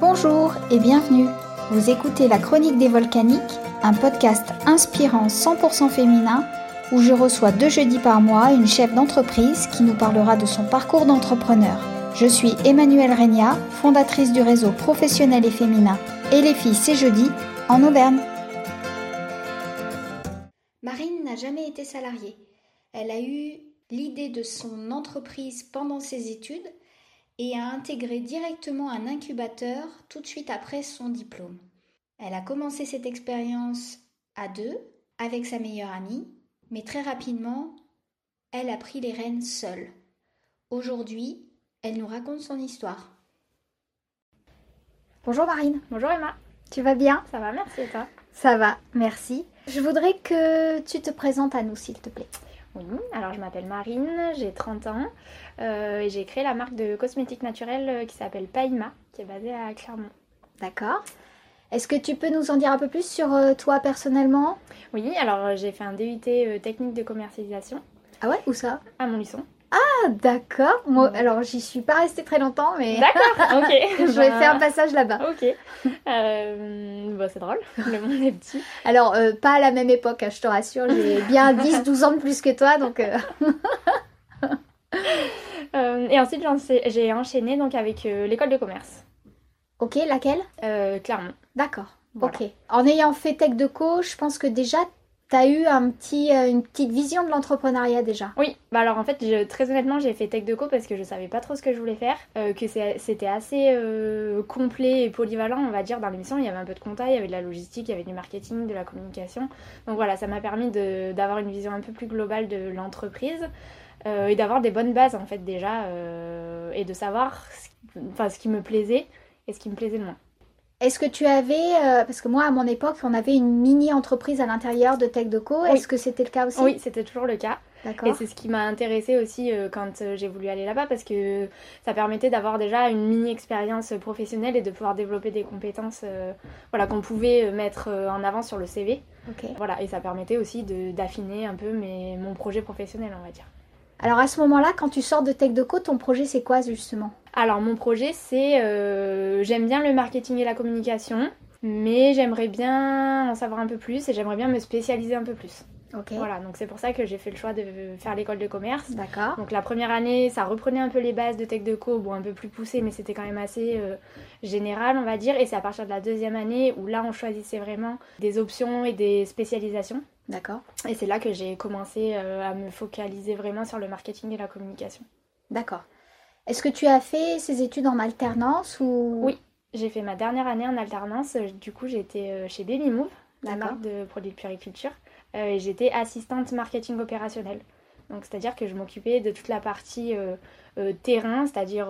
Bonjour et bienvenue. Vous écoutez La Chronique des Volcaniques, un podcast inspirant 100% féminin où je reçois deux jeudis par mois une chef d'entreprise qui nous parlera de son parcours d'entrepreneur. Je suis Emmanuelle Regna, fondatrice du réseau professionnel et féminin Et les filles c'est jeudi en Auvergne. Marine n'a jamais été salariée. Elle a eu l'idée de son entreprise pendant ses études et a intégré directement un incubateur tout de suite après son diplôme. Elle a commencé cette expérience à deux, avec sa meilleure amie, mais très rapidement, elle a pris les rênes seule. Aujourd'hui, elle nous raconte son histoire. Bonjour Marine. Bonjour Emma. Tu vas bien? Ça va, merci et toi? Ça va, merci. Je voudrais que tu te présentes à nous, s'il te plaît. Oui, alors je m'appelle Marine, j'ai 30 ans euh, et j'ai créé la marque de cosmétiques naturels euh, qui s'appelle Paima, qui est basée à Clermont. D'accord. Est-ce que tu peux nous en dire un peu plus sur euh, toi personnellement? Oui, alors j'ai fait un DUT technique de commercialisation. Ah ouais Où ça? À Montluçon. Ah d'accord. Moi, alors j'y suis pas restée très longtemps, mais. D'accord. Ok. je vais faire un passage là-bas. Ok. Euh, bah, c'est drôle. Le monde est petit. Alors euh, pas à la même époque, hein, je te rassure. J'ai bien 10-12 ans de plus que toi, donc. euh, Euh, et ensuite j'ai j'ai enchaîné donc avec l'école de commerce. Ok, laquelle? Clermont. D'accord. Voilà. Ok. En ayant fait tech de co, je pense que déjà t'as eu euh, une petite vision de l'entrepreneuriat déjà? Oui, bah alors en fait, je- très honnêtement, j'ai fait Tech Deco parce que je savais pas trop ce que je voulais faire, euh, que c'était assez euh, complet et polyvalent, on va dire, dans l'émission. Il y avait un peu de compta, il y avait de la logistique, il y avait du marketing, de la communication. Donc voilà, ça m'a permis de- d'avoir une vision un peu plus globale de l'entreprise et d'avoir des bonnes bases en fait déjà et de savoir ce enfin, ce qui me plaisait et ce qui me plaisait moins. Est-ce que tu avais, euh, parce que moi à mon époque, on avait une mini entreprise à l'intérieur de tech de co. Oui. Est-ce que c'était le cas aussi Oui, c'était toujours le cas. Et c'est ce qui m'a intéressée aussi euh, quand euh, j'ai voulu aller là-bas parce que ça permettait d'avoir déjà une mini expérience professionnelle et de pouvoir développer des compétences euh, voilà, qu'on pouvait mettre en avant sur le CV. Voilà, et ça permettait aussi de- d'affiner un peu mes, mon projet professionnel, on va dire. Alors à ce moment-là, quand tu sors de tech de co, ton projet c'est quoi justement? Alors mon projet c'est euh, j'aime bien le marketing et la communication, mais j'aimerais bien en savoir un peu plus et j'aimerais bien me spécialiser un peu plus. Ok. Voilà, donc c'est pour ça que j'ai fait le choix de faire l'école de commerce. D'accord. Donc la première année, ça reprenait un peu les bases de Tech Deco, bon un peu plus poussé, mais c'était quand même assez euh, général, on va dire. Et c'est à partir de la deuxième année où là, on choisissait vraiment des options et des spécialisations. D'accord. Et c'est là que j'ai commencé euh, à me focaliser vraiment sur le marketing et la communication. D'accord. Est-ce que tu as fait ces études en alternance ou? Oui. J'ai fait ma dernière année en alternance. Euh, Du coup, j'étais euh, chez Baby Move, la marque de produits de puriculture. Euh, et j'étais assistante marketing opérationnel. Donc, c'est-à-dire que je m'occupais de toute la partie euh, euh, terrain, c'est-à-dire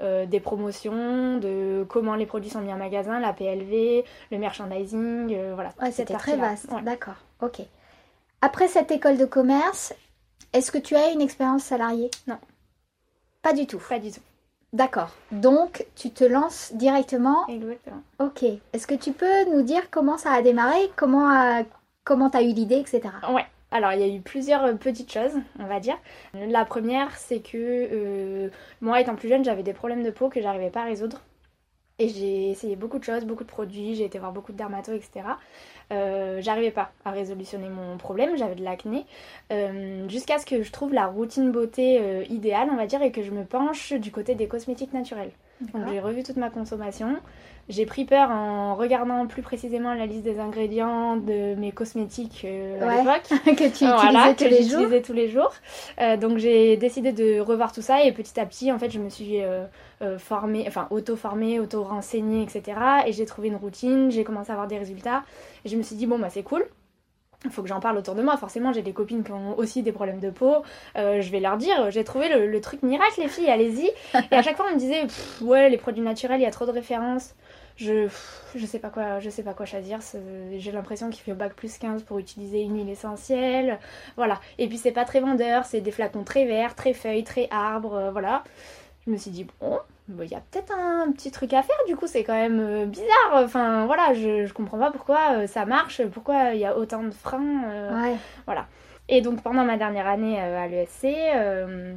des promotions, de comment les produits sont mis en magasin, la PLV, le merchandising, voilà. Ouais, c'était très vaste. Ouais. D'accord. Ok. Après cette école de commerce, est-ce que tu as une expérience salariée? Non. Pas du tout. Pas du tout. D'accord. Donc tu te lances directement. Exactement. Ok. Est-ce que tu peux nous dire comment ça a démarré, comment a... comment t'as eu l'idée, etc. Ouais. Alors, il y a eu plusieurs euh, petites choses, on va dire. La première, c'est que euh, moi, étant plus jeune, j'avais des problèmes de peau que j'arrivais pas à résoudre. Et j'ai essayé beaucoup de choses, beaucoup de produits, j'ai été voir beaucoup de dermatos, etc. Euh, j'arrivais pas à résolutionner mon problème, j'avais de l'acné. Euh, Jusqu'à ce que je trouve la routine beauté euh, idéale, on va dire, et que je me penche du côté des cosmétiques naturels. Donc j'ai revu toute ma consommation. J'ai pris peur en regardant plus précisément la liste des ingrédients de mes cosmétiques euh, à l'époque. que tu Voilà, utilisais que tous les jours. j'utilisais tous les jours. Euh, donc j'ai décidé de revoir tout ça et petit à petit, en fait, je me suis euh, formée, enfin auto-formée, auto-renseignée, etc. Et j'ai trouvé une routine, j'ai commencé à avoir des résultats. Et je me suis dit, bon, bah c'est cool. Il faut que j'en parle autour de moi. Forcément, j'ai des copines qui ont aussi des problèmes de peau. Euh, je vais leur dire, j'ai trouvé le, truc miracle, les filles, allez-y. Et à chaque fois, on me disait, ouais, les produits naturels, il y a trop de références. Je, je sais pas quoi, je sais pas quoi choisir. J'ai l'impression qu'il fait bac plus 15 pour utiliser une huile essentielle. Voilà. Et puis c'est pas très vendeur, c'est des flacons très verts, très feuilles, très arbres, euh, voilà. Je me suis dit, bon, bah, il y a peut-être un petit truc à faire, du coup c'est quand même euh, bizarre. Enfin voilà, je, je comprends pas pourquoi euh, ça marche, pourquoi il y a autant de freins. euh, Ouais. et donc pendant ma dernière année à l'ESC, euh,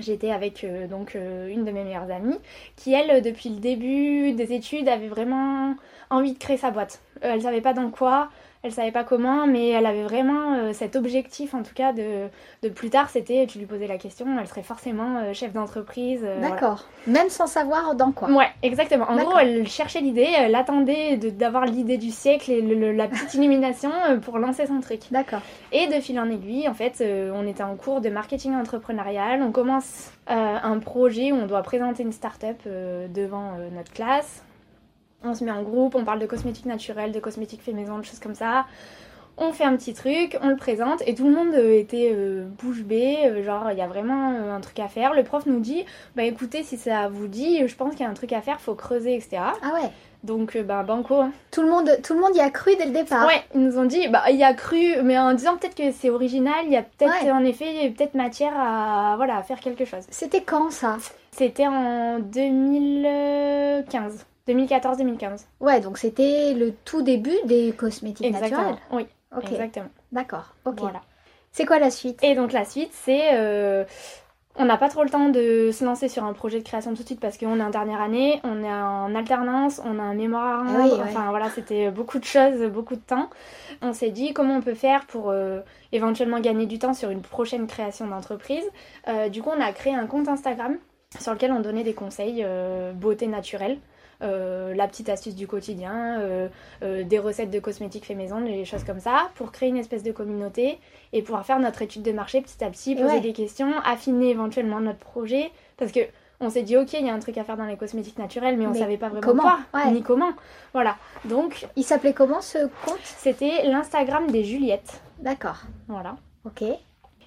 J'étais avec euh, donc une de mes meilleures amies qui elle depuis le début des études avait vraiment envie de créer sa boîte. Elle savait pas dans quoi, elle savait pas comment, mais elle avait vraiment euh, cet objectif en tout cas de, de plus tard, c'était, tu lui posais la question, elle serait forcément euh, chef d'entreprise. euh, voilà. D'accord. Même sans savoir dans quoi. Ouais, exactement. En gros, elle cherchait l'idée, elle attendait d'avoir l'idée du siècle et le- le- la petite illumination pour lancer son truc. D'accord. Et de fil en aiguille, en fait, on était en cours de marketing entrepreneurial. On commence un projet où on doit présenter une start-up devant notre classe. On se met en groupe, on parle de cosmétiques naturels, de cosmétiques fait maison, de choses comme ça. On fait un petit truc, on le présente et tout le monde euh, était euh, bouche bée, euh, genre il y a vraiment un truc à faire. Le prof nous dit, bah écoutez, si ça vous dit, je pense qu'il y a un truc à faire, faut creuser, etc. Ah ouais. Donc bah banco. hein. Tout le monde, tout le monde y a cru dès le départ. Ouais, ils nous ont dit, bah il y a cru, mais en disant peut-être que c'est original, il y a peut-être Ouais. en effet peut-être matière à voilà à faire quelque chose. C'était quand ça? C'était en 2015, 2014-2015. Ouais, donc c'était le tout début des cosmétiques Exactement. naturels. Oui, Ok. exactement. D'accord. Ok. Voilà. C'est quoi la suite? Et donc la suite, c'est euh, on n'a pas trop le temps de se lancer sur un projet de création tout de suite parce qu'on est en dernière année, on est en alternance, on a un mémoire à rendre, ouais. enfin voilà, c'était beaucoup de choses, beaucoup de temps. On s'est dit comment on peut faire pour euh, éventuellement gagner du temps sur une prochaine création d'entreprise? Euh, du coup, on a créé un compte Instagram sur lequel on donnait des conseils beauté naturelle. Euh, la petite astuce du quotidien, euh, euh, des recettes de cosmétiques fait maison, des choses comme ça, pour créer une espèce de communauté et pouvoir faire notre étude de marché petit à petit, poser Ouais. des questions, affiner éventuellement notre projet. Parce que on s'est dit, ok, il y a un truc à faire dans les cosmétiques naturels, mais on Mais savait pas vraiment comment quoi, Ouais. ni comment. Voilà. Donc, Il s'appelait comment ce compte? c'était l'Instagram des Juliettes. D'accord. Voilà. Ok.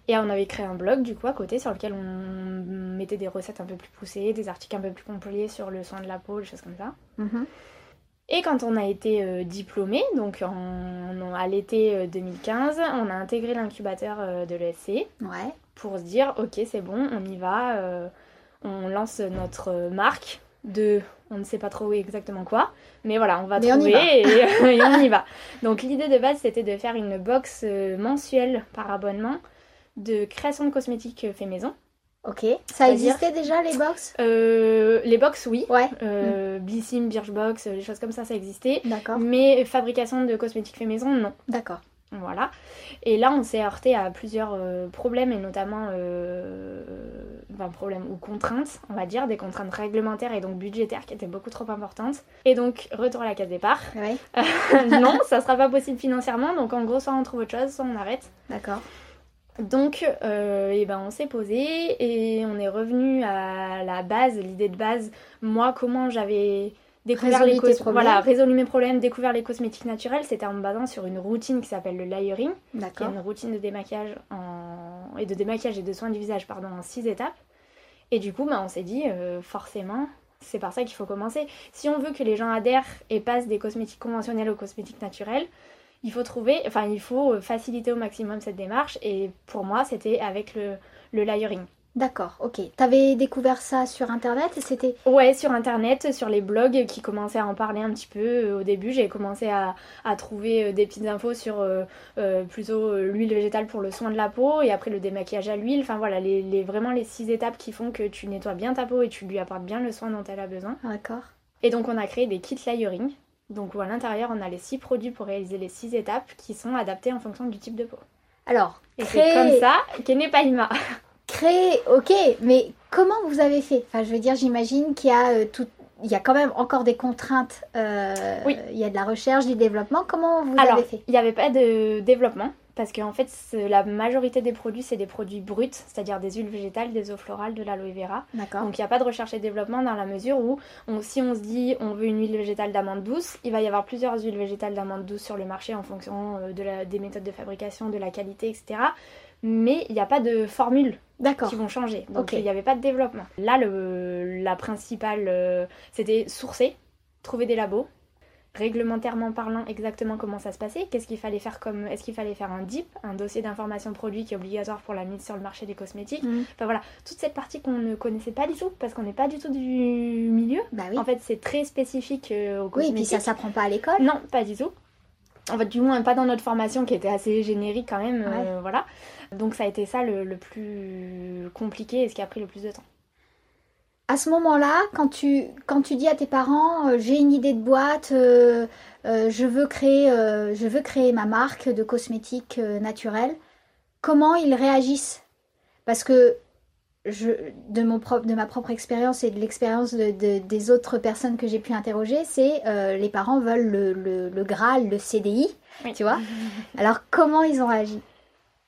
Et on avait créé un blog du coup à côté sur lequel on mettait des recettes un peu plus poussées, des articles un peu plus complets sur le soin de la peau, des choses comme ça. Mhm. Et quand on a été euh, diplômé, donc en- en- à l'été euh, 2015, on a intégré l'incubateur euh, de l'ESC Ouais. pour se dire ok c'est bon, on y va, euh, on lance notre euh, marque de on ne sait pas trop exactement quoi, mais voilà on va Mais on trouver va. Et, et on y va. Donc l'idée de base c'était de faire une box euh, mensuelle par abonnement de création de cosmétiques euh, fait maison. Ok. Ça existait déjà les box? Euh, les box oui, Ouais. euh, Blissim, Birchbox, euh, les choses comme ça ça existait, D'accord. mais fabrication de cosmétiques fait maison non. D'accord. Voilà. Et là, on s'est heurté à plusieurs euh, problèmes, et notamment euh, enfin, problèmes ou contraintes, on va dire, des contraintes réglementaires et donc budgétaires qui étaient beaucoup trop importantes. Et donc, retour à la case départ. Ouais. non, ça sera pas possible financièrement, donc en gros, soit on trouve autre chose, soit on arrête. D'accord. Donc, euh, eh ben, on s'est posé et on est revenu à la base, l'idée de base, moi, comment j'avais découvert Résolu les cos- voilà, résolu mes problèmes, découvert les cosmétiques naturels, c'était en me basant sur une routine qui s'appelle le layering qui est une routine de démaquillage en... et de démaquillage et de soins du visage pardon en six étapes. Et du coup, bah, on s'est dit euh, forcément, c'est par ça qu'il faut commencer. Si on veut que les gens adhèrent et passent des cosmétiques conventionnels aux cosmétiques naturels, il faut trouver, enfin il faut euh, faciliter au maximum cette démarche. Et pour moi, c'était avec le, le layering. D'accord. Ok. T'avais découvert ça sur internet? Et c'était. Ouais, sur internet, sur les blogs qui commençaient à en parler un petit peu. euh, Au début, j'ai commencé à, à trouver euh, des petites infos sur euh, euh, plutôt l'huile végétale pour le soin de la peau et après le démaquillage à l'huile. Enfin voilà, les, les- vraiment les six étapes qui font que tu nettoies bien ta peau et tu lui apportes bien le soin dont elle a besoin. D'accord. Et donc, on a créé des kits layering. Donc, à l'intérieur, on a les six produits pour réaliser les six étapes qui sont adaptés en fonction du type de peau. Alors, Et créer, c'est comme ça qu'est né Paima. créer, ok, mais comment vous avez fait? Enfin, je veux dire, j'imagine qu'il y a euh, tout, il y a quand même encore des contraintes. euh, Oui. Il y a de la recherche, du développement. Comment vous Alors, avez fait? il n'y avait pas de développement parce qu'en fait, la majorité des produits, c'est des produits bruts, c'est-à-dire des huiles végétales, des eaux florales, de l'aloe vera. Donc, il n'y a pas de recherche et développement dans la mesure où, on- si on se dit on veut une huile végétale d'amande douce, il va y avoir plusieurs huiles végétales d'amande douce sur le marché en fonction euh, de la- des méthodes de fabrication, de la qualité, etc. Mais il n'y a pas de formule qui vont changer. Donc il n'y avait pas de développement. Là, le, la principale, euh, c'était sourcer, trouver des labos, réglementairement parlant exactement comment ça se passait, qu'est-ce qu'il fallait faire comme, est-ce qu'il fallait faire un DIP, un dossier d'information produit qui est obligatoire pour la mise sur le marché des cosmétiques. Mhm. Enfin voilà, toute cette partie qu'on ne connaissait pas du tout parce qu'on n'est pas du tout du milieu. Bah oui. En fait, c'est très spécifique euh, aux oui, et cosmétiques. puis ça s'apprend pas à l'école. Non, pas du tout. En fait, du moins, pas dans notre formation qui était assez générique quand même. voilà. Donc, ça a été ça le, le plus compliqué et ce qui a pris le plus de temps à ce moment-là, quand tu, quand tu dis à tes parents, euh, j'ai une idée de boîte, euh, euh, je, veux créer, je veux créer ma marque de cosmétiques naturels, comment ils réagissent? Parce que je, de, mon propre, de ma propre expérience et de l'expérience de, des autres personnes que j'ai pu interroger, c'est les parents veulent le, le, le, Graal, le CDI, tu vois. Alors comment ils ont réagi?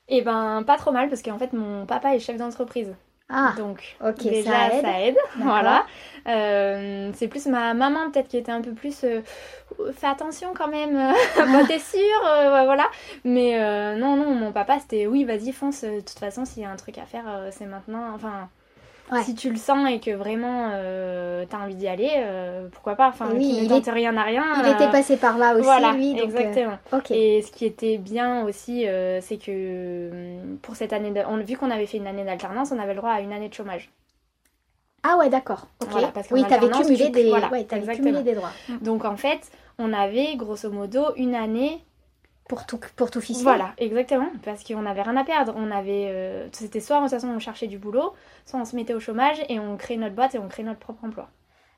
Eh ben, pas trop mal, parce qu'en fait, mon papa est chef d'entreprise. Ah, donc déjà ça aide. voilà. Euh, c'est plus ma maman peut-être qui était un peu plus euh, fais attention quand même, euh, t'es sûre, voilà. Mais non non, mon papa c'était oui vas-y fonce. De toute façon s'il y a un truc à faire c'est maintenant. Enfin si tu le sens et que vraiment euh, tu as envie d'y aller, euh, pourquoi pas Enfin, oui, il ne rien à rien. Il était euh, passé par là aussi, voilà, lui. exactement. Et ce qui était bien aussi, c'est que pour cette année, on, vu qu'on avait fait une année d'alternance, on avait le droit à une année de chômage. Ah ouais, d'accord. oui, tu avais, cumulé, des... cumulé des droits. Donc en fait, on avait grosso modo une année pour tout, pour tout Voilà, exactement, parce qu'on n'avait rien à perdre. On avait, euh, c'était soit de toute façon on cherchait du boulot, soit on se mettait au chômage et on crée notre boîte et on crée notre propre emploi.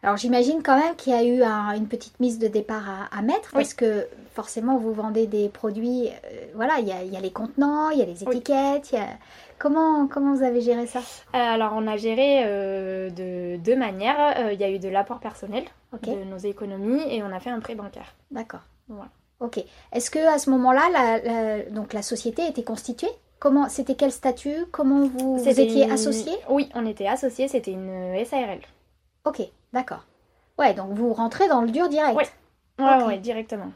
Alors j'imagine quand même qu'il y a eu une petite mise de départ à, mettre parce que forcément vous vendez des produits, euh, voilà, il y a, y a, les contenants, il y a les étiquettes, Comment, comment vous avez géré ça? Euh, Alors on a géré de deux manières. Il y a eu de l'apport personnel de nos économies et on a fait un prêt bancaire. D'accord. Voilà. Ok. Est-ce que à ce moment-là, la, donc la société était constituée? Comment C'était quel statut? Comment vous, étiez associé? Oui, on était associés. C'était une SARL. Ok, d'accord. Ouais, donc vous rentrez dans le dur direct. Oui, ouais, directement.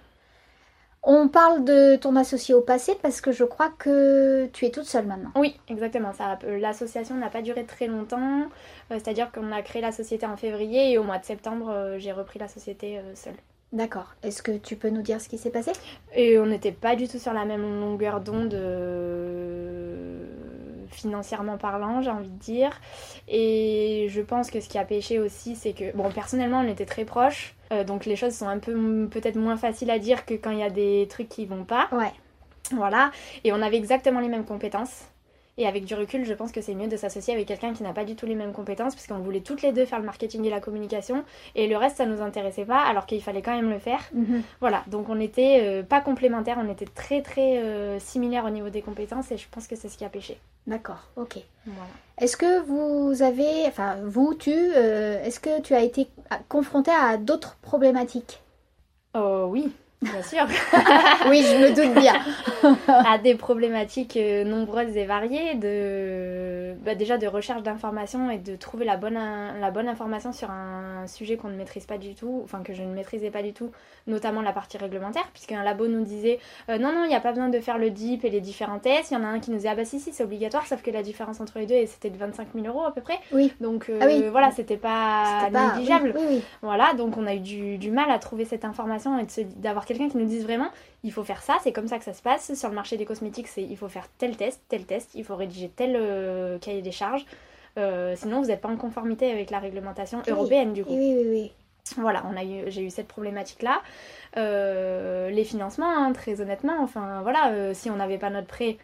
On parle de ton associé au passé parce que je crois que tu es toute seule maintenant. Oui, exactement. L'association n'a pas duré très longtemps. Euh, c'est-à-dire qu'on a créé la société en février et au mois de septembre, euh, j'ai repris la société euh, seule. D'accord. Est-ce que tu peux nous dire ce qui s'est passé? Et on n'était pas du tout sur la même longueur d'onde euh, financièrement parlant, j'ai envie de dire. Et je pense que ce qui a pêché aussi, c'est que, bon, personnellement, on était très proches. Euh, donc les choses sont un peu peut-être moins faciles à dire que quand il y a des trucs qui vont pas. Ouais. Voilà. Et on avait exactement les mêmes compétences. Et avec du recul, je pense que c'est mieux de s'associer avec quelqu'un qui n'a pas du tout les mêmes compétences, puisqu'on voulait toutes les deux faire le marketing et la communication, et le reste, ça nous intéressait pas, alors qu'il fallait quand même le faire. Mhm. Voilà, donc on n'était euh, pas complémentaires, on était très très euh, similaires au niveau des compétences, et je pense que c'est ce qui a pêché. D'accord, ok. Voilà. Est-ce que vous avez, enfin vous, tu, euh, est-ce que tu as été confronté à d'autres problématiques? Oh oui, Bien sûr. oui, je me doute bien. à des problématiques euh, nombreuses et variées, de, bah, déjà de recherche d'informations et de trouver la bonne, la bonne information sur un sujet qu'on ne maîtrise pas du tout, enfin que je ne maîtrisais pas du tout, notamment la partie réglementaire, puisqu'un labo nous disait euh, non, non, il n'y a pas besoin de faire le DIP et les différents tests. Il y en a un qui nous disait ah bah si, si, c'est obligatoire, sauf que la différence entre les deux, c'était de 25 000 euros à peu près. Oui. Donc euh, ah voilà, c'était pas, négligeable. Voilà, donc on a eu du, du, mal à trouver cette information et d'avoir quelqu'un qui nous dise vraiment il faut faire ça, c'est comme ça que ça se passe. Sur le marché des cosmétiques, c'est il faut faire tel test, tel test, il faut rédiger tel euh, cahier des charges. sinon, vous n'êtes pas en conformité avec la réglementation européenne du coup. Oui, oui, oui. Voilà, on a eu, j'ai eu cette problématique-là. Euh, les financements, hein, très honnêtement, enfin voilà, euh, si on n'avait pas notre prêt,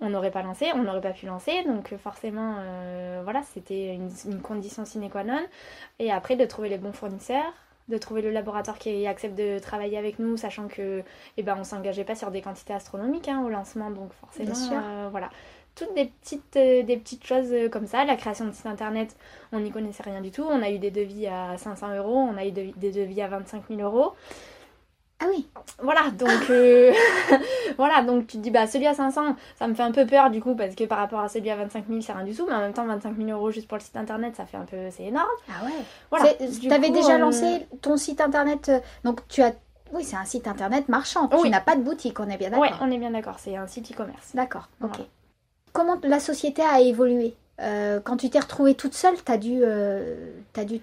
on n'aurait pas lancé, on n'aurait pas pu lancer. Donc forcément, euh, voilà, c'était une, condition sine qua non. Et après, de trouver les bons fournisseurs, de trouver le laboratoire qui accepte de travailler avec nous, sachant que, eh ben, on s'engageait pas sur des quantités astronomiques hein, au lancement, donc forcément, voilà toutes des petites, euh, des petites choses euh, comme ça. La création de site internet, on n'y connaissait rien du tout. On a eu des devis à 500 euros, on a eu des devis à 25 000 euros. Ah oui. Voilà, donc euh, voilà, donc tu te dis bah celui à 500, ça me fait un peu peur du coup parce que par rapport à celui à 25 000, c'est rien du tout, mais en même temps 25 000 euros juste pour le site internet, ça fait un peu, c'est énorme. Ah ouais. Voilà. Tu avais déjà lancé ton site internet, donc tu as, oui, c'est un site internet marchand. Oui. Tu n'as pas de boutique, on est bien d'accord. Oui, on est bien d'accord, c'est un site e-commerce. D'accord. Ok. Comment la société a évolué? Euh, Quand tu t'es retrouvée toute seule, tu as, dû, euh, as dû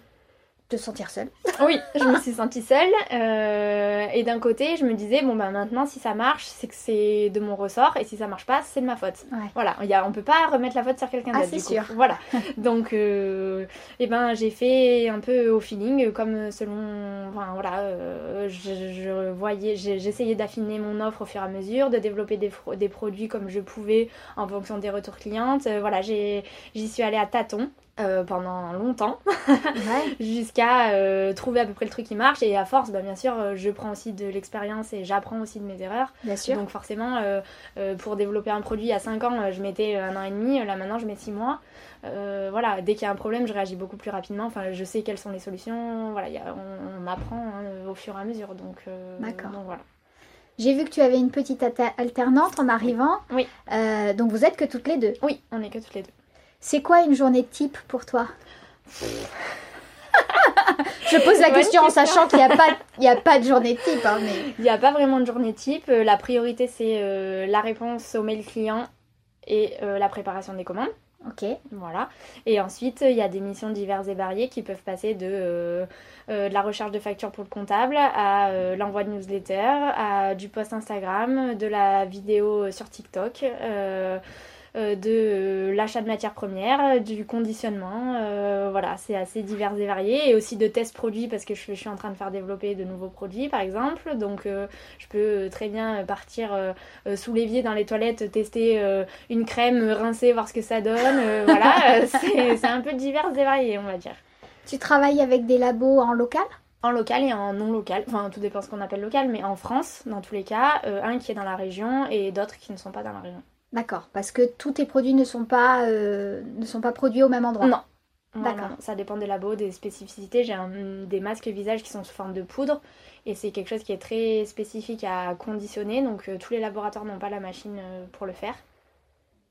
te sentir seule. Oui, je me suis sentie seule. Euh, et d'un côté, je me disais, bon, ben maintenant, si ça marche, c'est que c'est de mon ressort. Et si ça marche pas, c'est de ma faute. Voilà, y a, on peut pas remettre la faute sur quelqu'un ah, d'autre. c'est sûr. Voilà. Donc, et eh ben, j'ai fait un peu au feeling, comme selon. Enfin, voilà. je, voyais, j'essayais d'affiner mon offre au fur et à mesure, de développer des, des produits comme je pouvais en fonction des retours clientes. voilà, j'y suis allée à tâtons. Euh, pendant longtemps jusqu'à euh, trouver à peu près le truc qui marche et à force bah, bien sûr euh, je prends aussi de l'expérience et j'apprends aussi de mes erreurs bien sûr. donc forcément pour développer un produit à 5 ans je mettais un an et demi là maintenant je mets 6 mois voilà dès qu'il y a un problème je réagis beaucoup plus rapidement enfin je sais quelles sont les solutions voilà on, apprend hein, au fur et à mesure donc, d'accord donc voilà j'ai vu que tu avais une petite alternante en arrivant. Oui. donc vous êtes que toutes les deux. Oui, on est que toutes les deux. C'est quoi une journée type pour toi Je pose la question, en sachant qu'il n'y a, pas, a pas de journée type. Hein, mais... Il n'y a pas vraiment de journée type. Euh, la priorité, c'est euh, la réponse au mail client et euh, la préparation des commandes. Ok. Voilà. Et ensuite, il y a des missions diverses et variées qui peuvent passer de, de la recherche de factures pour le comptable à l'envoi de newsletter, à du post Instagram, de la vidéo sur TikTok. Euh, de euh, l'achat de matières premières, du conditionnement. Euh, voilà, c'est assez divers et varié. Et aussi de tests produits parce que je, suis en train de faire développer de nouveaux produits par exemple. Donc je peux très bien partir sous l'évier dans les toilettes, tester une crème, rincer, voir ce que ça donne. voilà, c'est un peu divers et varié on va dire. Tu travailles avec des labos en local? En local et en non local, enfin tout dépend ce qu'on appelle local, mais en France, dans tous les cas, un qui est dans la région et d'autres qui ne sont pas dans la région. D'accord, parce que tous tes produits ne sont pas, euh, ne sont pas produits au même endroit. Non. D'accord. Ça dépend des labos, des spécificités. J'ai des masques visage qui sont sous forme de poudre et c'est quelque chose qui est très spécifique à conditionner. Donc euh, tous les laboratoires n'ont pas la machine euh, pour le faire.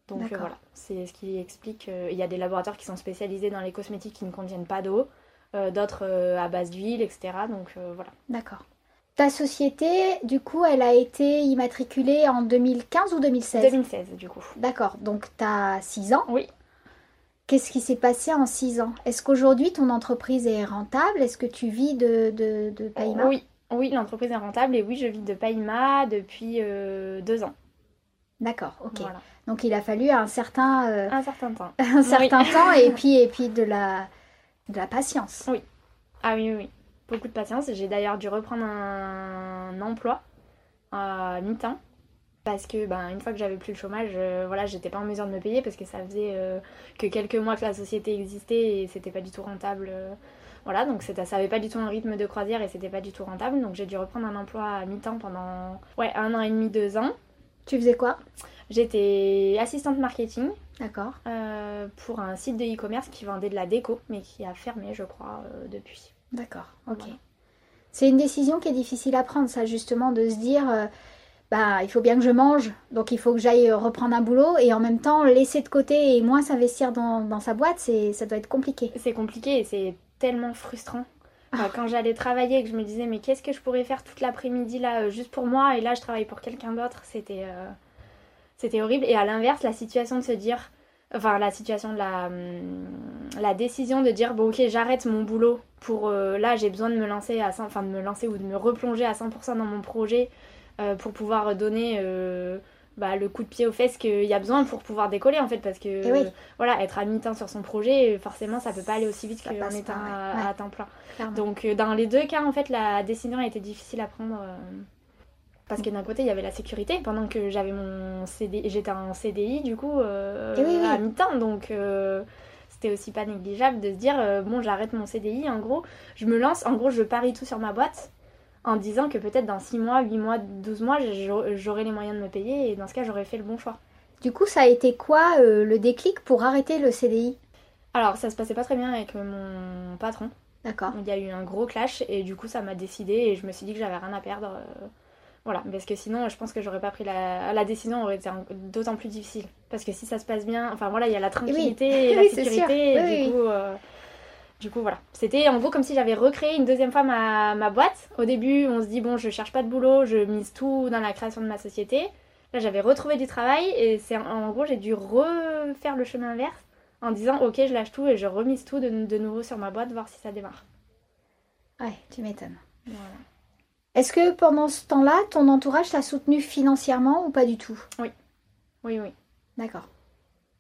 Donc voilà, c'est ce qui explique. Il y a des laboratoires qui sont spécialisés dans les cosmétiques qui ne contiennent pas d'eau, d'autres à base d'huile, etc. Donc voilà. D'accord. Ta société, du coup, elle a été immatriculée en 2015 ou 2016 2016, du coup. D'accord, donc tu as 6 ans Oui. Qu'est-ce qui s'est passé en 6 ans? Est-ce qu'aujourd'hui ton entreprise est rentable? Est-ce que tu vis de, de, Oui, oui l'entreprise est rentable et oui, je vis de Païma depuis 2 euh, ans. D'accord, ok. Donc il a fallu un certain, euh, un certain temps. un certain temps et puis, et puis de, la, de la patience. Oui. Ah oui, oui, oui beaucoup de patience. J'ai d'ailleurs dû reprendre un, emploi à mi-temps parce que ben, une fois que j'avais plus le chômage, euh, voilà, j'étais pas en mesure de me payer parce que ça faisait euh, que quelques mois que la société existait et c'était pas du tout rentable. Euh, voilà, donc ça avait pas du tout un rythme de croisière et c'était pas du tout rentable. Donc j'ai dû reprendre un emploi à mi-temps pendant ouais, un an et demi, deux ans. Tu faisais quoi? J'étais assistante marketing. D'accord. pour un site de e-commerce qui vendait de la déco, mais qui a fermé, je crois, depuis. D'accord, ok. C'est une décision qui est difficile à prendre, ça, justement, de se dire, euh, bah, il faut bien que je mange, donc il faut que j'aille reprendre un boulot, et en même temps, laisser de côté et moins s'investir dans, sa boîte, c'est, ça doit être compliqué. C'est compliqué et c'est tellement frustrant. Ah. Quand j'allais travailler et que je me disais, mais qu'est-ce que je pourrais faire toute l'après-midi là, euh, juste pour moi, et là, je travaille pour quelqu'un d'autre, c'était, euh, c'était horrible. Et à l'inverse, la situation de se dire, enfin la situation de la, hum, la décision de dire bon ok j'arrête mon boulot pour euh, là j'ai besoin de me lancer à enfin de me lancer ou de me replonger à 100% dans mon projet euh, pour pouvoir donner euh, bah, le coup de pied aux fesses qu'il y a besoin pour pouvoir décoller en fait parce que eh voilà être à mi-temps sur son projet forcément ça peut pas aller aussi vite qu'en étant à, à, temps plein. Donc dans les deux cas en fait la décision a été difficile à prendre parce que d'un côté, il y avait la sécurité pendant que j'avais mon CD, j'étais en CDI du coup euh, eh à mi-temps, donc euh, c'était aussi pas négligeable de se dire euh, bon, j'arrête mon CDI. En gros, je me lance, en gros, je parie tout sur ma boîte en disant que peut-être dans 6 mois, 8 mois, 12 mois, j'aurai les moyens de me payer et dans ce cas, j'aurais fait le bon choix. Du coup, ça a été quoi le déclic pour arrêter le CDI Alors, ça se passait pas très bien avec mon patron. D'accord. Il y a eu un gros clash et du coup, ça m'a décidé et je me suis dit que j'avais rien à perdre. Voilà, parce que sinon, je pense que j'aurais pas pris la, la décision, aurait été d'autant plus difficile. Parce que si ça se passe bien, enfin voilà, il y a la tranquillité et la sécurité, et du coup. Euh, du coup, voilà. C'était en gros comme si j'avais recréé une deuxième fois ma, ma, boîte. Au début, on se dit, bon, je cherche pas de boulot, je mise tout dans la création de ma société. Là, j'avais retrouvé du travail et c'est en gros, j'ai dû refaire le chemin inverse en disant, ok, je lâche tout et je remise tout de, de nouveau sur ma boîte, voir si ça démarre. Ouais, tu m'étonnes. Voilà. Est-ce que pendant ce temps-là, ton entourage t'a soutenu financièrement ou pas du tout? Oui. Oui, oui. D'accord.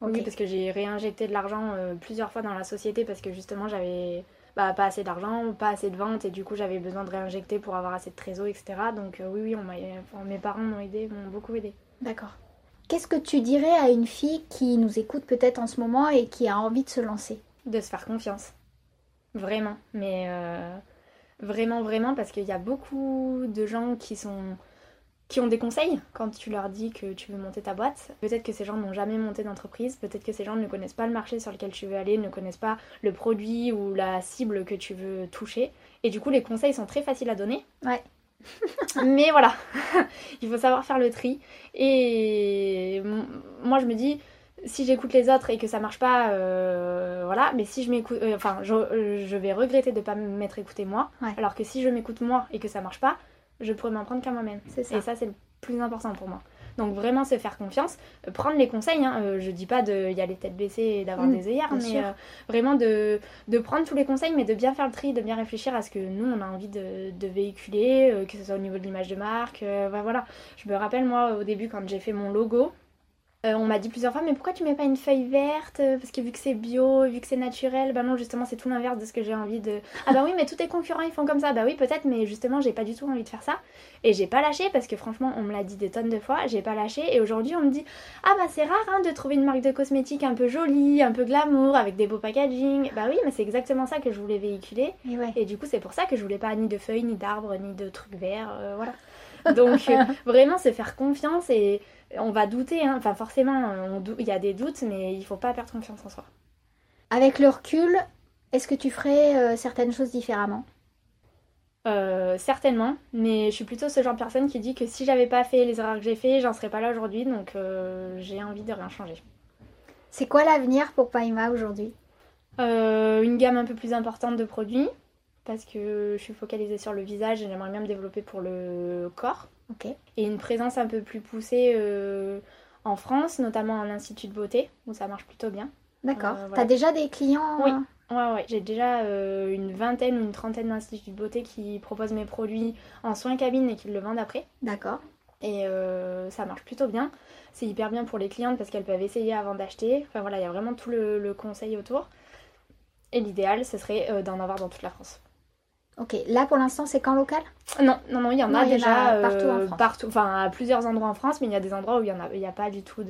Oui, parce que j'ai réinjecté de l'argent euh, plusieurs fois dans la société parce que justement j'avais bah, pas assez d'argent, pas assez de ventes, et du coup j'avais besoin de réinjecter pour avoir assez de trésor, etc. Donc oui, oui, on mes parents m'ont aidé, m'ont beaucoup aidé. D'accord. Qu'est-ce que tu dirais à une fille qui nous écoute peut-être en ce moment et qui a envie de se lancer? De se faire confiance. Vraiment. Mais vraiment, vraiment, parce qu'il y a beaucoup de gens qui sont qui ont des conseils quand tu leur dis que tu veux monter ta boîte. Peut-être que ces gens n'ont jamais monté d'entreprise, peut-être que ces gens ne connaissent pas le marché sur lequel tu veux aller, ne connaissent pas le produit ou la cible que tu veux toucher. Et du coup, les conseils sont très faciles à donner. Ouais. Mais voilà, il faut savoir faire le tri. Et moi, je me dis, si j'écoute les autres et que ça marche pas, euh, voilà. Mais si je m'écoute, euh, enfin, je, vais regretter de ne pas m'être écouté moi. Alors que si je m'écoute moi et que ça marche pas, je pourrais m'en prendre qu'à moi-même. Et ça, c'est le plus important pour moi. Donc vraiment se faire confiance, euh, prendre les conseils. Hein, euh, je dis pas de y aller tête baissée et d'avoir mm, des œillères, mais euh, vraiment de, de, prendre tous les conseils, mais de bien faire le tri, de bien réfléchir à ce que nous on a envie de, de véhiculer, que ce soit au niveau de l'image de marque. voilà. Je me rappelle moi au début quand j'ai fait mon logo, euh, on m'a dit plusieurs fois, mais pourquoi tu mets pas une feuille verte Parce que vu que c'est bio, vu que c'est naturel, bah non, justement, c'est tout l'inverse de ce que j'ai envie de. Ah bah oui, mais tous tes concurrents ils font comme ça. Bah oui, peut-être, mais justement, j'ai pas du tout envie de faire ça. Et j'ai pas lâché parce que franchement, on me l'a dit des tonnes de fois, j'ai pas lâché. Et aujourd'hui, on me dit, ah bah c'est rare hein, de trouver une marque de cosmétiques un peu jolie, un peu glamour, avec des beaux packaging. Bah oui, mais c'est exactement ça que je voulais véhiculer. Et, du coup, c'est pour ça que je voulais pas ni de feuilles, ni d'arbres, ni de trucs verts, euh, voilà. Donc euh, vraiment, c'est faire confiance et on va douter, hein. enfin forcément, il y a des doutes, mais il faut pas perdre confiance en soi. Avec le recul, est-ce que tu ferais euh, certaines choses différemment? Euh, certainement, mais je suis plutôt ce genre de personne qui dit que si j'avais pas fait les erreurs que j'ai fait, j'en serais pas là aujourd'hui, donc euh, j'ai envie de rien changer. C'est quoi l'avenir pour Paima aujourd'hui? Une gamme un peu plus importante de produits, parce que je suis focalisée sur le visage et j'aimerais bien me développer pour le corps. Et une présence un peu plus poussée euh, en France, notamment à l'Institut de beauté, où ça marche plutôt bien. D'accord. Euh, T'as déjà des clients Oui. Ouais, ouais. J'ai déjà euh, une vingtaine ou une trentaine d'instituts de beauté qui proposent mes produits en soins cabine et qui le vendent après. D'accord. Et ça marche plutôt bien. C'est hyper bien pour les clientes parce qu'elles peuvent essayer avant d'acheter. Enfin voilà, il y a vraiment tout le, le conseil autour. Et l'idéal, ce serait d'en avoir dans toute la France. Ok, là pour l'instant c'est qu'en local? Non, non, non, il y en a déjà partout en euh, France. Partout, enfin à plusieurs endroits en France, mais il y a des endroits où il n'y a, il a pas du tout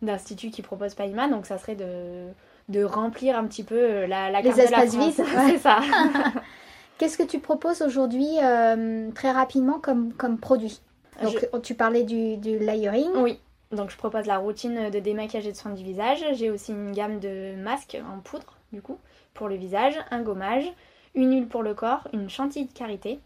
d'institut qui propose Paima, donc ça serait de, de remplir un petit peu euh, la, la Les espaces vides, c'est ça. Qu'est-ce que tu proposes aujourd'hui euh, très rapidement comme, comme produit? Donc tu parlais du, du layering. Oui, donc je propose la routine de démaquillage et de soins du visage. J'ai aussi une gamme de masques en poudre, du coup, pour le visage, un gommage une huile pour le corps, une chantilly de karité.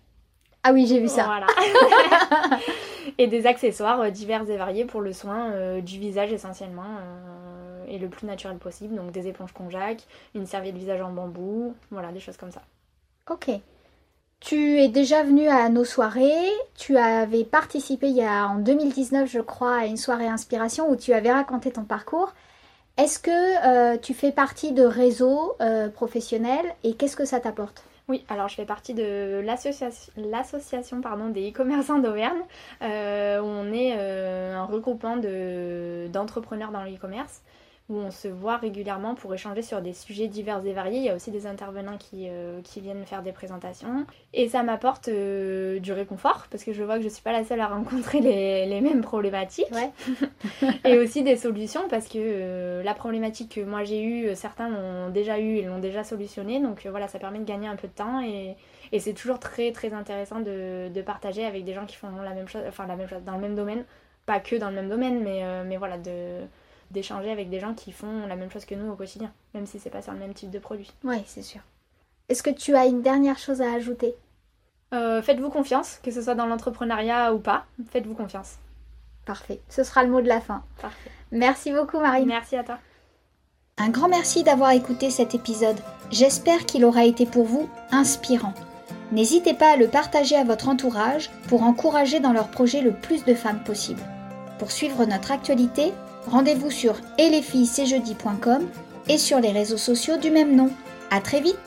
Ah oui, j'ai vu ça. Voilà. et des accessoires euh, divers et variés pour le soin euh, du visage essentiellement euh, et le plus naturel possible. Donc des éponges Conjac, une serviette visage en bambou, voilà, des choses comme ça. Ok. Tu es déjà venu à nos soirées. Tu avais participé il y a en 2019, je crois, à une soirée inspiration où tu avais raconté ton parcours. Est-ce que euh, tu fais partie de réseaux euh, professionnels et qu'est-ce que ça t'apporte? Oui, alors je fais partie de l'association des e-commerçants d'Auvergne, euh, on est un regroupement d'entrepreneurs dans le e-commerce où on se voit régulièrement pour échanger sur des sujets divers et variés. Il y a aussi des intervenants qui, euh, qui viennent faire des présentations. Et ça m'apporte euh, du réconfort, parce que je vois que je ne suis pas la seule à rencontrer les, les mêmes problématiques. et aussi des solutions, parce que euh, la problématique que moi j'ai eue, certains l'ont déjà eue et l'ont déjà solutionnée. Donc voilà, ça permet de gagner un peu de temps. Et, et c'est toujours très très intéressant de, de, partager avec des gens qui font la même chose, enfin la même chose, dans le même domaine. Pas que dans le même domaine, mais, mais voilà, de d'échanger avec des gens qui font la même chose que nous au quotidien, même si c'est pas sur le même type de produit. Oui, c'est sûr. Est-ce que tu as une dernière chose à ajouter? Euh, Faites-vous confiance, que ce soit dans l'entrepreneuriat ou pas, faites-vous confiance. Parfait, ce sera le mot de la fin. Parfait. Merci beaucoup Marie. Merci à toi. Un grand merci d'avoir écouté cet épisode. J'espère qu'il aura été pour vous inspirant. N'hésitez pas à le partager à votre entourage pour encourager dans leur projet le plus de femmes possible. Pour suivre notre actualité, Rendez-vous sur et et sur les réseaux sociaux du même nom. À très vite